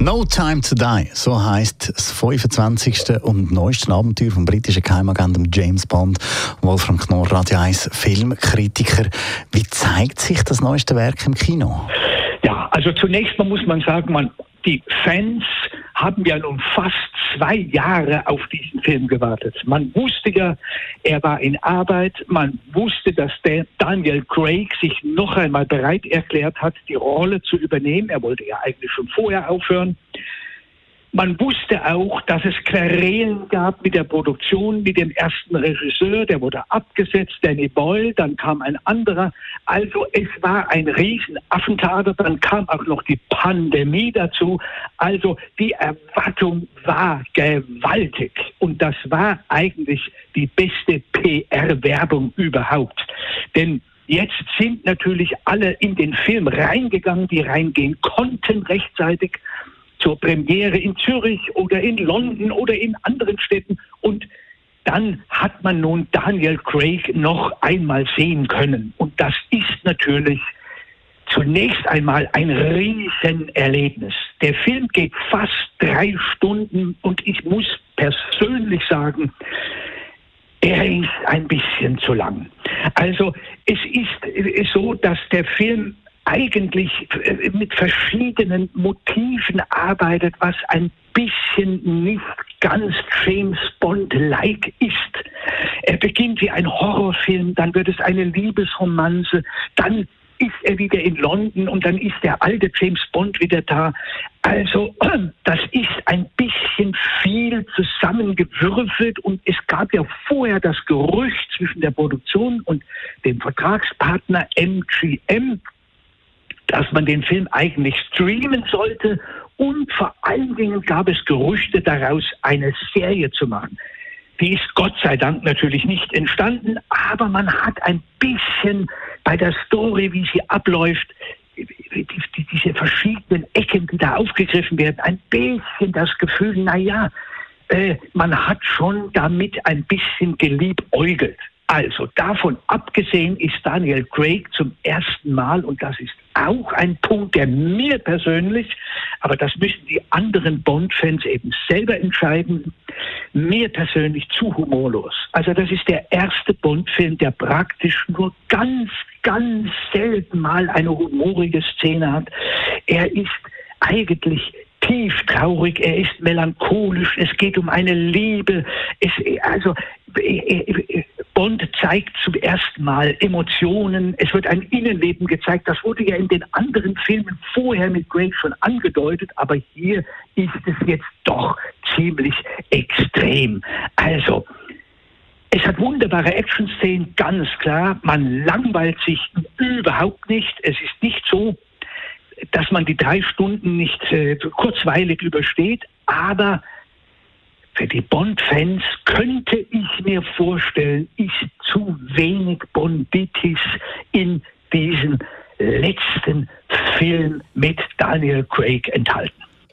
No Time to Die, so heißt das 25. und neueste Abenteuer vom britischen Geheimagenten James Bond, Wolfram Knorr, Radio 1 Filmkritiker. Wie zeigt sich das neueste Werk im Kino? Ja, also zunächst mal muss man sagen, man, die Fans haben ja nun fast zwei Jahre auf diesen Film gewartet. Man wusste ja, er war in Arbeit. Man wusste, dass Daniel Craig sich noch einmal bereit erklärt hat, die Rolle zu übernehmen. Er wollte ja eigentlich schon vorher aufhören. Man wusste auch, dass es Querelen gab mit der Produktion, mit dem ersten Regisseur, der wurde abgesetzt, Danny Boyle, dann kam ein anderer. Also es war ein Riesenaffentheater, dann kam auch noch die Pandemie dazu. Also die Erwartung war gewaltig und das war eigentlich die beste PR-Werbung überhaupt. Denn Jetzt sind natürlich alle in den Film reingegangen, die reingehen konnten rechtzeitig zur Premiere in Zürich oder in London oder in anderen Städten. Und dann hat man nun Daniel Craig noch einmal sehen können. Und das ist natürlich zunächst einmal ein Riesenerlebnis. Der Film geht fast drei Stunden und ich muss persönlich sagen, er ist ein bisschen zu lang. Also es ist so, dass der Film eigentlich äh, mit verschiedenen Motiven arbeitet, was ein bisschen nicht ganz James Bond-like ist. Er beginnt wie ein Horrorfilm, dann wird es eine Liebesromanze, dann ist er wieder in London und dann ist der alte James Bond wieder da. Also das ist ein bisschen viel zusammengewürfelt und es gab ja vorher das Gerücht zwischen der Produktion und dem Vertragspartner MGM, dass man den Film eigentlich streamen sollte und vor allen Dingen gab es Gerüchte daraus, eine Serie zu machen. Die ist Gott sei Dank natürlich nicht entstanden, aber man hat ein bisschen bei der Story, wie sie abläuft, diese verschiedenen Ecken, die da aufgegriffen werden, ein bisschen das Gefühl, naja, äh, man hat schon damit ein bisschen geliebäugelt. Also davon abgesehen ist Daniel Craig zum ersten Mal, und das ist auch ein Punkt, der mir persönlich, aber das müssen die anderen Bond-Fans eben selber entscheiden, mir persönlich zu humorlos. Also das ist der erste Bond-Film, der praktisch nur ganz, ganz selten mal eine humorige Szene hat. Er ist eigentlich tief traurig, er ist melancholisch, es geht um eine Liebe. Es, also Bond zeigt zum ersten Mal Emotionen, es wird ein Innenleben gezeigt. Das wurde ja in den anderen Filmen vorher mit Greg schon angedeutet, aber hier ist es jetzt doch ziemlich extrem. Also, es hat wunderbare Action-Szenen, ganz klar. Man langweilt sich überhaupt nicht. Es ist nicht so, dass man die drei Stunden nicht äh, kurzweilig übersteht, aber für die Bond-Fans könnte ich mir vorstellen, ist zu wenig Bonditis in diesem letzten Film mit Daniel Craig enthalten.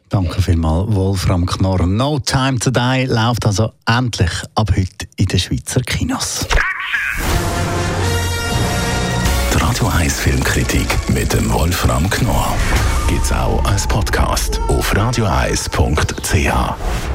Danke vielmals, Wolfram Knorr. No Time to Die läuft also endlich ab heute in den Schweizer Kinos. Die Radio 1 Filmkritik mit dem Wolfram Knorr gibt es auch als Podcast auf radioeis.ch.